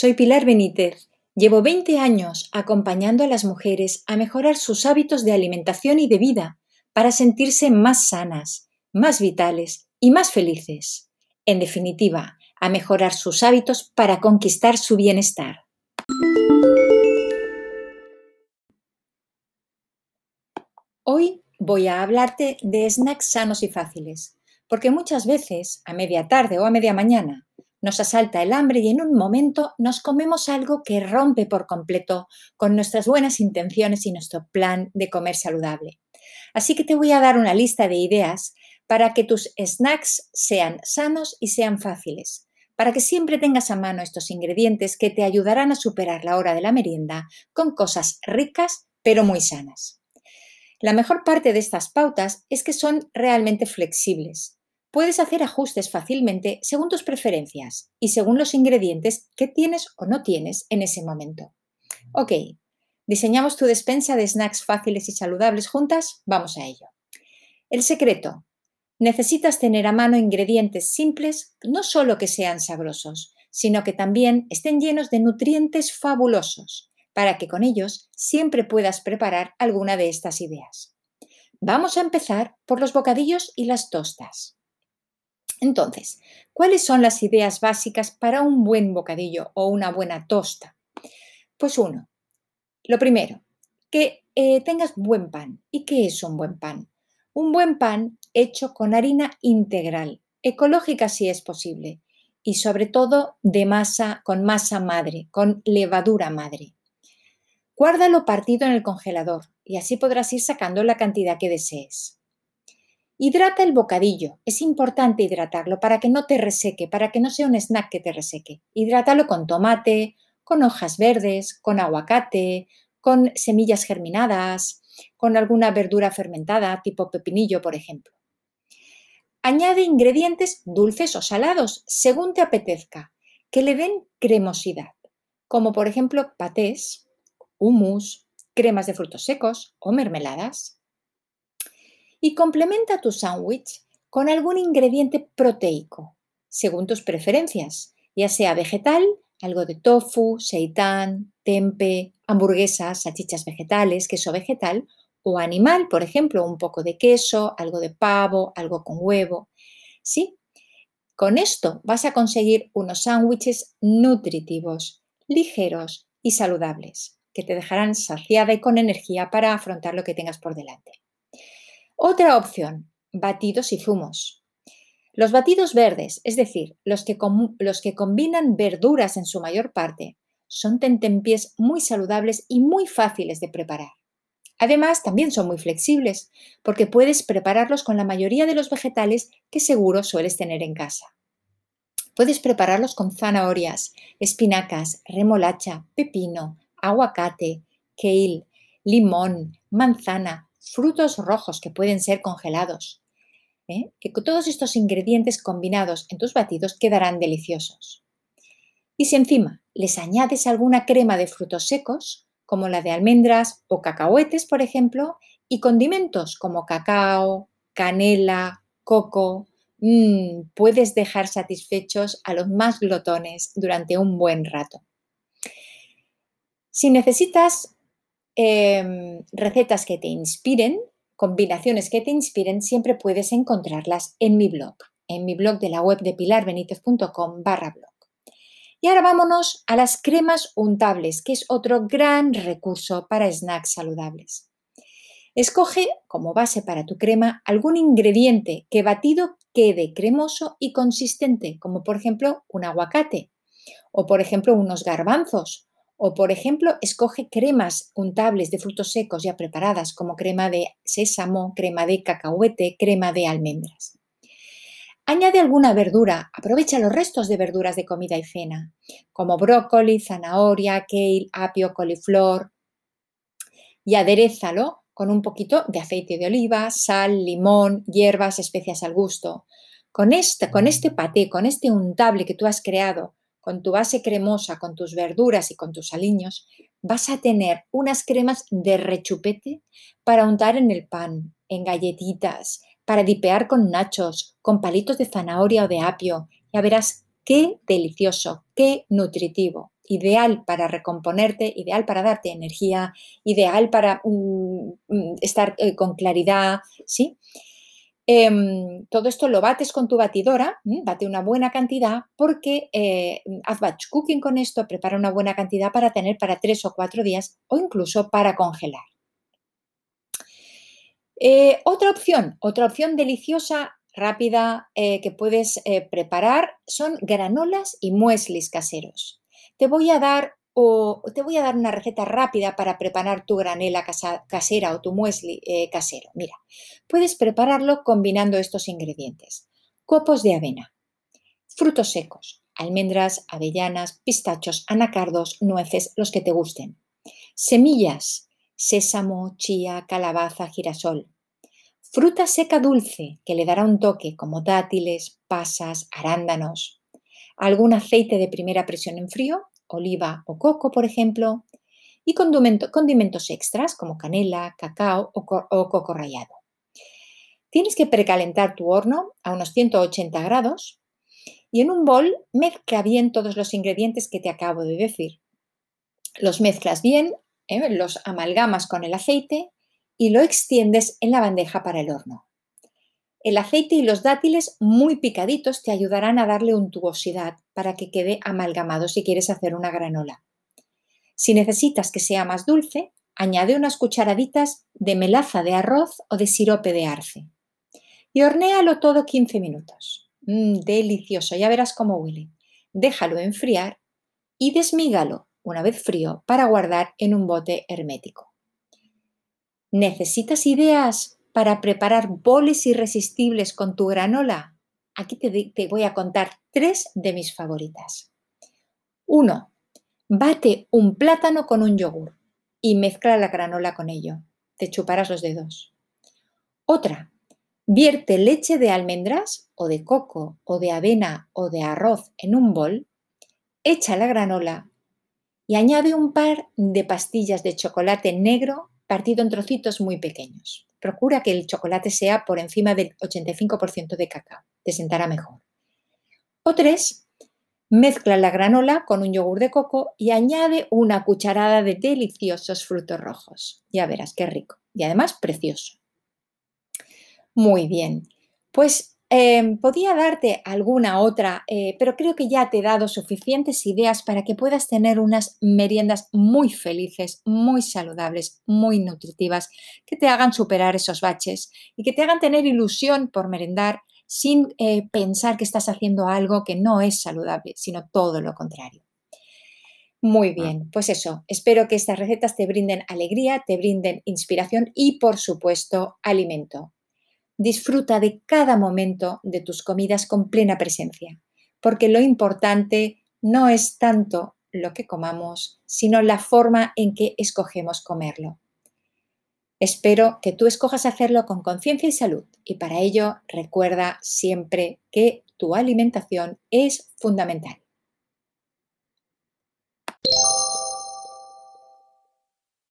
Soy Pilar Benítez. Llevo 20 años acompañando a las mujeres a mejorar sus hábitos de alimentación y de vida para sentirse más sanas, más vitales y más felices. En definitiva, a mejorar sus hábitos para conquistar su bienestar. Hoy voy a hablarte de snacks sanos y fáciles, porque muchas veces, a media tarde o a media mañana, nos asalta el hambre y en un momento nos comemos algo que rompe por completo con nuestras buenas intenciones y nuestro plan de comer saludable. Así que te voy a dar una lista de ideas para que tus snacks sean sanos y sean fáciles, para que siempre tengas a mano estos ingredientes que te ayudarán a superar la hora de la merienda con cosas ricas pero muy sanas. La mejor parte de estas pautas es que son realmente flexibles Puedes hacer ajustes fácilmente según tus preferencias y según los ingredientes que tienes o no tienes en ese momento. Ok, ¿diseñamos tu despensa de snacks fáciles y saludables juntas? Vamos a ello. El secreto. Necesitas tener a mano ingredientes simples, no solo que sean sabrosos, sino que también estén llenos de nutrientes fabulosos, para que con ellos siempre puedas preparar alguna de estas ideas. Vamos a empezar por los bocadillos y las tostas. Entonces, ¿cuáles son las ideas básicas para un buen bocadillo o una buena tosta? Pues uno, lo primero, que eh, tengas buen pan. ¿Y qué es un buen pan? Un buen pan hecho con harina integral, ecológica si es posible, y sobre todo de masa, con masa madre, con levadura madre. Guárdalo partido en el congelador y así podrás ir sacando la cantidad que desees. Hidrata el bocadillo. Es importante hidratarlo para que no te reseque, para que no sea un snack que te reseque. Hidrátalo con tomate, con hojas verdes, con aguacate, con semillas germinadas, con alguna verdura fermentada, tipo pepinillo, por ejemplo. Añade ingredientes dulces o salados, según te apetezca, que le den cremosidad, como por ejemplo patés, hummus, cremas de frutos secos o mermeladas y complementa tu sándwich con algún ingrediente proteico, según tus preferencias, ya sea vegetal, algo de tofu, seitán, tempe, hamburguesas, salchichas vegetales, queso vegetal, o animal, por ejemplo, un poco de queso, algo de pavo, algo con huevo. ¿Sí? Con esto vas a conseguir unos sándwiches nutritivos, ligeros y saludables, que te dejarán saciada y con energía para afrontar lo que tengas por delante. Otra opción, batidos y zumos. Los batidos verdes, es decir, los que, los que combinan verduras en su mayor parte, son tentempiés muy saludables y muy fáciles de preparar. Además, también son muy flexibles, porque puedes prepararlos con la mayoría de los vegetales que seguro sueles tener en casa. Puedes prepararlos con zanahorias, espinacas, remolacha, pepino, aguacate, kale, limón, manzana, frutos rojos que pueden ser congelados. ¿eh? Todos estos ingredientes combinados en tus batidos quedarán deliciosos. Y si encima les añades alguna crema de frutos secos, como la de almendras o cacahuetes, por ejemplo, y condimentos como cacao, canela, coco, mmm, puedes dejar satisfechos a los más glotones durante un buen rato. Si necesitas Em, recetas que te inspiren, combinaciones que te inspiren, siempre puedes encontrarlas en mi blog, en mi blog de la web de pilarbenitez.com barra blog. Y ahora vámonos a las cremas untables, que es otro gran recurso para snacks saludables. Escoge como base para tu crema algún ingrediente que batido quede cremoso y consistente, como por ejemplo un aguacate o por ejemplo unos garbanzos o, por ejemplo, escoge cremas untables de frutos secos ya preparadas, como crema de sésamo, crema de cacahuete, crema de almendras. Añade alguna verdura, aprovecha los restos de verduras de comida y cena, como brócoli, zanahoria, kale, apio, coliflor, y aderezalo con un poquito de aceite de oliva, sal, limón, hierbas, especias al gusto. Con este, con este paté, con este untable que tú has creado, con tu base cremosa, con tus verduras y con tus aliños, vas a tener unas cremas de rechupete para untar en el pan, en galletitas, para dipear con nachos, con palitos de zanahoria o de apio. Ya verás qué delicioso, qué nutritivo. ideal para recomponerte, ideal para darte energía, ideal para mm, mm, estar eh, con claridad, ¿sí? Em, todo esto lo bates con tu batidora, bate una buena cantidad porque eh, haz batch cooking con esto, prepara una buena cantidad para tener para tres o cuatro días o incluso para congelar. Eh, otra opción, otra opción deliciosa, rápida eh, que puedes preparar son granolas y mueslis caseros. Te voy a dar o te voy a dar una receta rápida para preparar tu granela casera o tu muesli eh, casero. Mira, puedes prepararlo combinando estos ingredientes. Copos de avena, frutos secos, almendras, avellanas, pistachos, anacardos, nueces, los que te gusten. Semillas, sésamo, chía, calabaza, girasol. Fruta seca dulce que le dará un toque como dátiles, pasas, arándanos. Algún aceite de primera presión en frío oliva o coco, por ejemplo, y condimentos extras como canela, cacao o, coco rallado. Tienes que precalentar tu horno a unos 180 grados y en un bol mezcla bien todos los ingredientes que te acabo de decir. Los mezclas bien, ¿eh? los amalgamas con el aceite y lo extiendes en la bandeja para el horno. El aceite y los dátiles muy picaditos te ayudarán a darle untuosidad para que quede amalgamado si quieres hacer una granola. Si necesitas que sea más dulce, añade unas cucharaditas de melaza de arroz o de sirope de arce. Y hornéalo todo 15 minutos. Mm, delicioso, ya verás cómo huele. Déjalo enfriar y desmígalo una vez frío para guardar en un bote hermético. ¿Necesitas ideas para preparar boles irresistibles con tu granola? Aquí te, voy a contar tres de mis favoritas. Uno, bate un plátano con un yogur y mezcla la granola con ello. Te chuparás los dedos. Otra, vierte leche de almendras o de coco o de avena o de arroz en un bol, echa la granola y añade un par de pastillas de chocolate negro partido en trocitos muy pequeños procura que el chocolate sea por encima del 85% de cacao, te sentará mejor. O tres, mezcla la granola con un yogur de coco y añade una cucharada de deliciosos frutos rojos. Ya verás qué rico y además precioso. Muy bien, pues Em, podía darte alguna otra, eh, pero creo que ya te he dado suficientes ideas para que puedas tener unas meriendas muy felices, muy saludables, muy nutritivas, que te hagan superar esos baches y que te hagan tener ilusión por merendar sin eh, pensar que estás haciendo algo que no es saludable, sino todo lo contrario. Muy ah. bien, pues eso, espero que estas recetas te brinden alegría, te brinden inspiración y, por supuesto, alimento. Disfruta de cada momento de tus comidas con plena presencia, porque lo importante no es tanto lo que comamos, sino la forma en que escogemos comerlo. Espero que tú escojas hacerlo con conciencia y salud y para ello recuerda siempre que tu alimentación es fundamental.